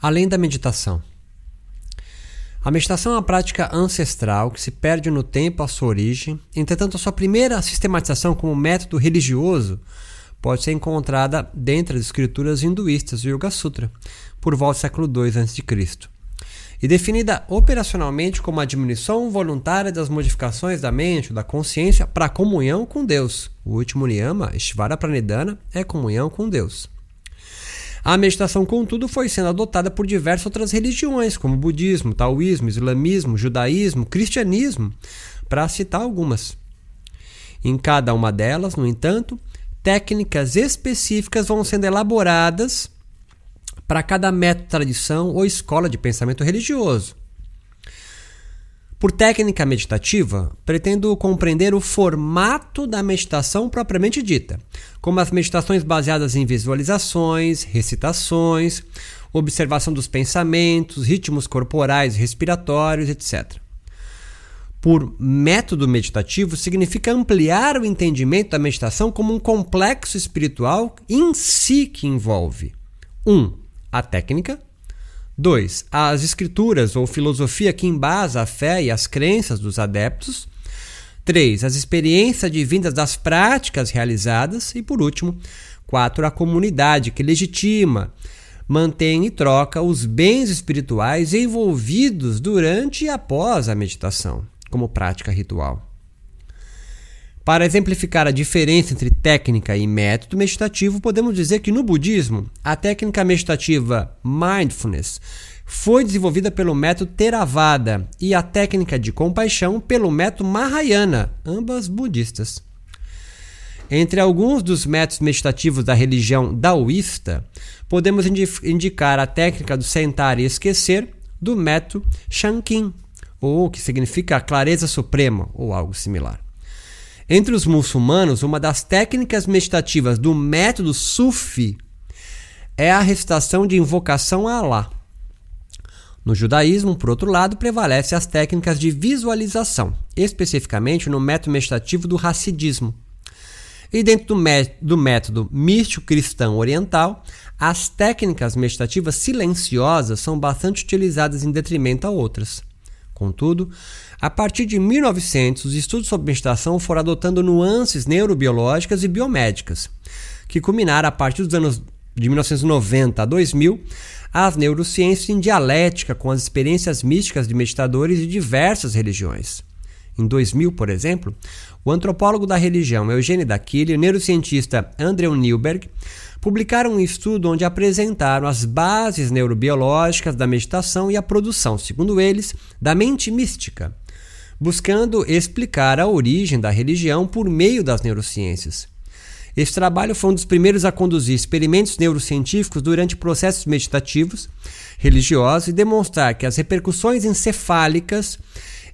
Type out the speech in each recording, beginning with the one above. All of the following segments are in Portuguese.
Além da meditação. A meditação é uma prática ancestral que se perde no tempo à sua origem, entretanto, a sua primeira sistematização como método religioso pode ser encontrada dentre as escrituras hinduístas do Yoga Sutra, por volta do século II a.C., e definida operacionalmente como a diminuição voluntária das modificações da mente da consciência para a comunhão com Deus. O último niyama, Ishvara Pranidhana, é comunhão com Deus. A meditação, contudo, foi sendo adotada por diversas outras religiões, como budismo, taoísmo, islamismo, judaísmo, cristianismo, para citar algumas. Em cada uma delas, no entanto, técnicas específicas vão sendo elaboradas para cada método, tradição ou escola de pensamento religioso. Por técnica meditativa, pretendo compreender o formato da meditação propriamente dita, como as meditações baseadas em visualizações, recitações, observação dos pensamentos, ritmos corporais, respiratórios, etc. Por método meditativo significa ampliar o entendimento da meditação como um complexo espiritual em si que envolve 1. Um, a técnica, 2. As escrituras ou filosofia que embasa a fé e as crenças dos adeptos. 3. As experiências divindas das práticas realizadas. E por último, 4. A comunidade que legitima, mantém e troca os bens espirituais envolvidos durante e após a meditação, como prática ritual. Para exemplificar a diferença entre técnica e método meditativo, podemos dizer que no budismo, a técnica meditativa mindfulness foi desenvolvida pelo método Theravada e a técnica de compaixão pelo método Mahayana, ambas budistas. Entre alguns dos métodos meditativos da religião daoísta, podemos indicar a técnica do sentar e esquecer do método Shankin, ou que significa clareza suprema, ou algo similar. Entre os muçulmanos, uma das técnicas meditativas do método Sufi é a recitação de invocação a Allah. No judaísmo, por outro lado, prevalecem as técnicas de visualização, especificamente no método meditativo do Hassidismo. E dentro do, do método místico cristão oriental, as técnicas meditativas silenciosas são bastante utilizadas em detrimento a outras. Contudo, a partir de 1900, os estudos sobre meditação foram adotando nuances neurobiológicas e biomédicas, que culminaram a partir dos anos de 1990 a 2000 as neurociências em dialética com as experiências místicas de meditadores de diversas religiões. Em 2000, por exemplo, o antropólogo da religião Eugênio Daquile e o neurocientista Andrew Newberg publicaram um estudo onde apresentaram as bases neurobiológicas da meditação e a produção, segundo eles, da mente mística buscando explicar a origem da religião por meio das neurociências. Esse trabalho foi um dos primeiros a conduzir experimentos neurocientíficos durante processos meditativos religiosos e demonstrar que as repercussões encefálicas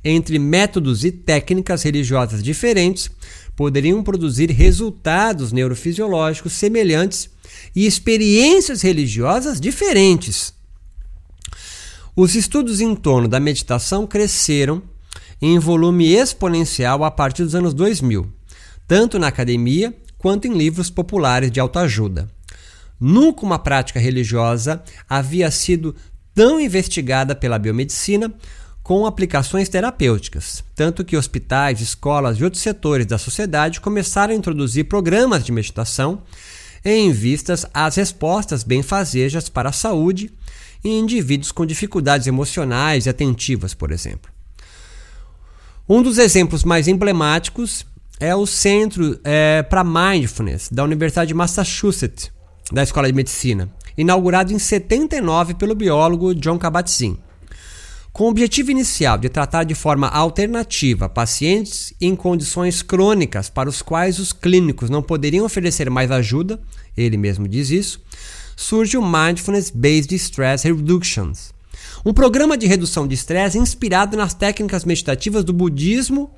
entre métodos e técnicas religiosas diferentes poderiam produzir resultados neurofisiológicos semelhantes e experiências religiosas diferentes. Os estudos em torno da meditação cresceram em volume exponencial a partir dos anos 2000, tanto na academia quanto em livros populares de autoajuda. Nunca uma prática religiosa havia sido tão investigada pela biomedicina com aplicações terapêuticas, tanto que hospitais, escolas e outros setores da sociedade começaram a introduzir programas de meditação em vistas às respostas benfazejas para a saúde em indivíduos com dificuldades emocionais e atentivas, por exemplo. Um dos exemplos mais emblemáticos é o Centro é, para Mindfulness da Universidade de Massachusetts, da Escola de Medicina, inaugurado em 79 pelo biólogo John Kabat-Zinn. Com o objetivo inicial de tratar de forma alternativa pacientes em condições crônicas para os quais os clínicos não poderiam oferecer mais ajuda, ele mesmo diz isso, surge o Mindfulness Based Stress Reductions, um programa de redução de estresse inspirado nas técnicas meditativas do budismo,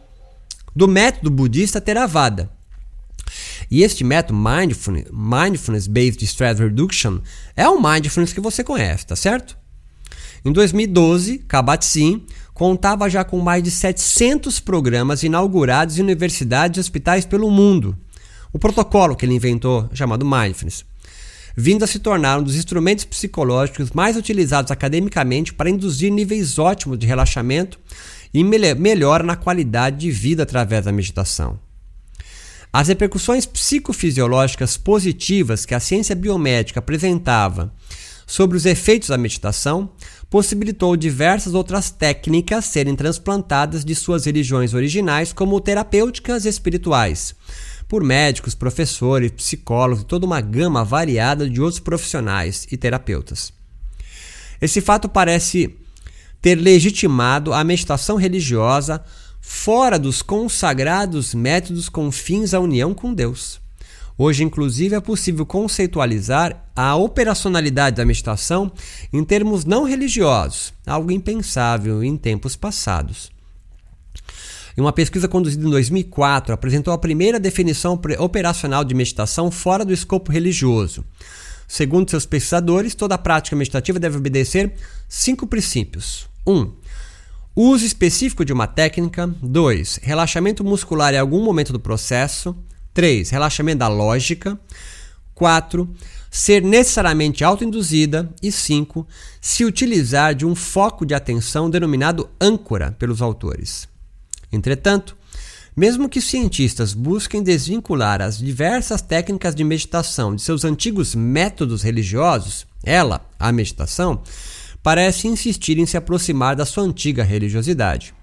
do método budista Theravada. E este método Mindfulness, Mindfulness Based Stress Reduction é o mindfulness que você conhece, tá certo? Em 2012, Kabat-Zinn contava já com mais de 700 programas inaugurados em universidades e hospitais pelo mundo. O protocolo que ele inventou, chamado Mindfulness, vindo a se tornar um dos instrumentos psicológicos mais utilizados academicamente para induzir níveis ótimos de relaxamento e melhora na qualidade de vida através da meditação. As repercussões psicofisiológicas positivas que a ciência biomédica apresentava sobre os efeitos da meditação possibilitou diversas outras técnicas serem transplantadas de suas religiões originais como terapêuticas espirituais, por médicos, professores, psicólogos e toda uma gama variada de outros profissionais e terapeutas. Esse fato parece ter legitimado a meditação religiosa fora dos consagrados métodos com fins à união com Deus. Hoje, inclusive, é possível conceitualizar a operacionalidade da meditação em termos não religiosos, algo impensável em tempos passados. Em uma pesquisa conduzida em 2004, apresentou a primeira definição operacional de meditação fora do escopo religioso. Segundo seus pesquisadores, toda prática meditativa deve obedecer cinco princípios. 1. Um, uso específico de uma técnica. 2. Relaxamento muscular em algum momento do processo. 3. Relaxamento da lógica. 4. Ser necessariamente autoinduzida. E 5. Se utilizar de um foco de atenção denominado âncora pelos autores. Entretanto, mesmo que cientistas busquem desvincular as diversas técnicas de meditação de seus antigos métodos religiosos, ela, a meditação, parece insistir em se aproximar da sua antiga religiosidade.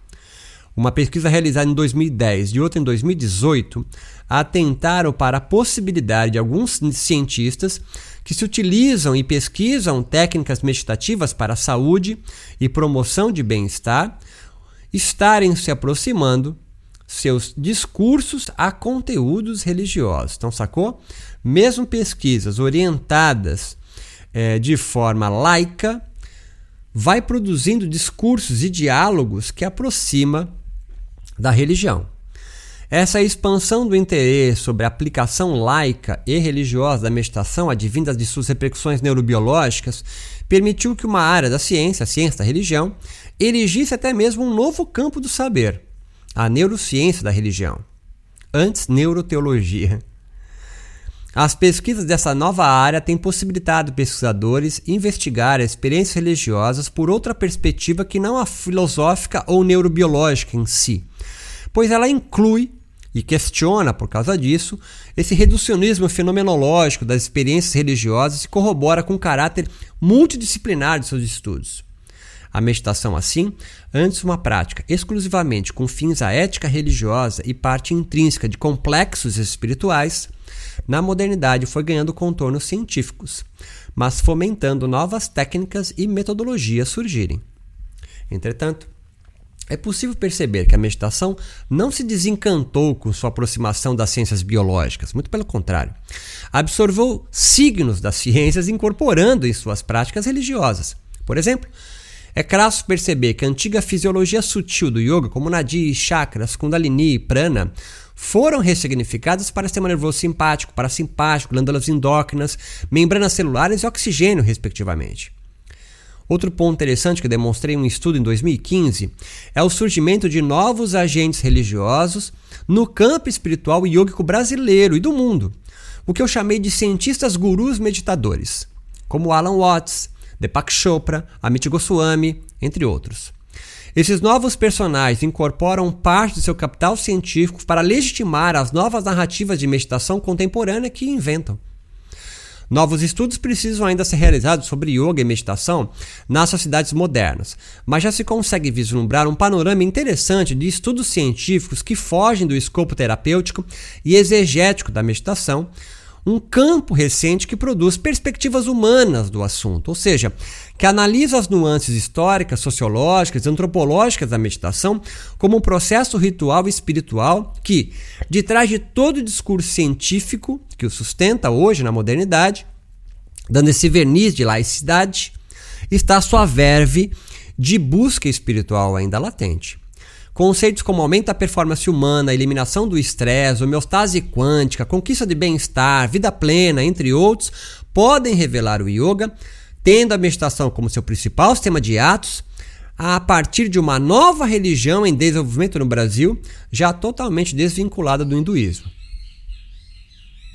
Uma pesquisa realizada em 2010 e outra em 2018 atentaram para a possibilidade de alguns cientistas que se utilizam e pesquisam técnicas meditativas para a saúde e promoção de bem-estar estarem se aproximando seus discursos a conteúdos religiosos. Então, sacou? Mesmo pesquisas orientadas é, de forma laica, vai produzindo discursos e diálogos que aproxima da religião. Essa expansão do interesse sobre a aplicação laica e religiosa da meditação, advindas de suas repercussões neurobiológicas, permitiu que uma área da ciência, a ciência da religião, erigisse até mesmo um novo campo do saber, a neurociência da religião. Antes, neuroteologia. As pesquisas dessa nova área têm possibilitado pesquisadores investigar experiências religiosas por outra perspectiva que não a filosófica ou neurobiológica em si, pois ela inclui e questiona, por causa disso, esse reducionismo fenomenológico das experiências religiosas e corrobora com o caráter multidisciplinar de seus estudos. A meditação, assim, antes uma prática exclusivamente com fins à ética religiosa e parte intrínseca de complexos espirituais, na modernidade foi ganhando contornos científicos, mas fomentando novas técnicas e metodologias surgirem. Entretanto, é possível perceber que a meditação não se desencantou com sua aproximação das ciências biológicas, muito pelo contrário. Absorveu signos das ciências incorporando em suas práticas religiosas. Por exemplo, é crasso perceber que a antiga fisiologia sutil do yoga, como nadi, chakras, kundalini e prana, foram ressignificadas para sistema nervoso simpático, parasimpático, glândulas endócrinas, membranas celulares e oxigênio, respectivamente. Outro ponto interessante que demonstrei em um estudo em 2015 é o surgimento de novos agentes religiosos no campo espiritual yógico brasileiro e do mundo, o que eu chamei de cientistas gurus meditadores, como Alan Watts, Deepak Chopra, Amit Goswami, entre outros. Esses novos personagens incorporam parte do seu capital científico para legitimar as novas narrativas de meditação contemporânea que inventam. Novos estudos precisam ainda ser realizados sobre yoga e meditação nas sociedades modernas, mas já se consegue vislumbrar um panorama interessante de estudos científicos que fogem do escopo terapêutico e exegético da meditação um campo recente que produz perspectivas humanas do assunto, ou seja, que analisa as nuances históricas, sociológicas, antropológicas da meditação como um processo ritual e espiritual que, de trás de todo o discurso científico que o sustenta hoje na modernidade, dando esse verniz de laicidade, está a sua verve de busca espiritual ainda latente. Conceitos como aumento da performance humana, eliminação do estresse, homeostase quântica, conquista de bem-estar, vida plena, entre outros, podem revelar o yoga, tendo a meditação como seu principal sistema de atos, a partir de uma nova religião em desenvolvimento no Brasil, já totalmente desvinculada do hinduísmo.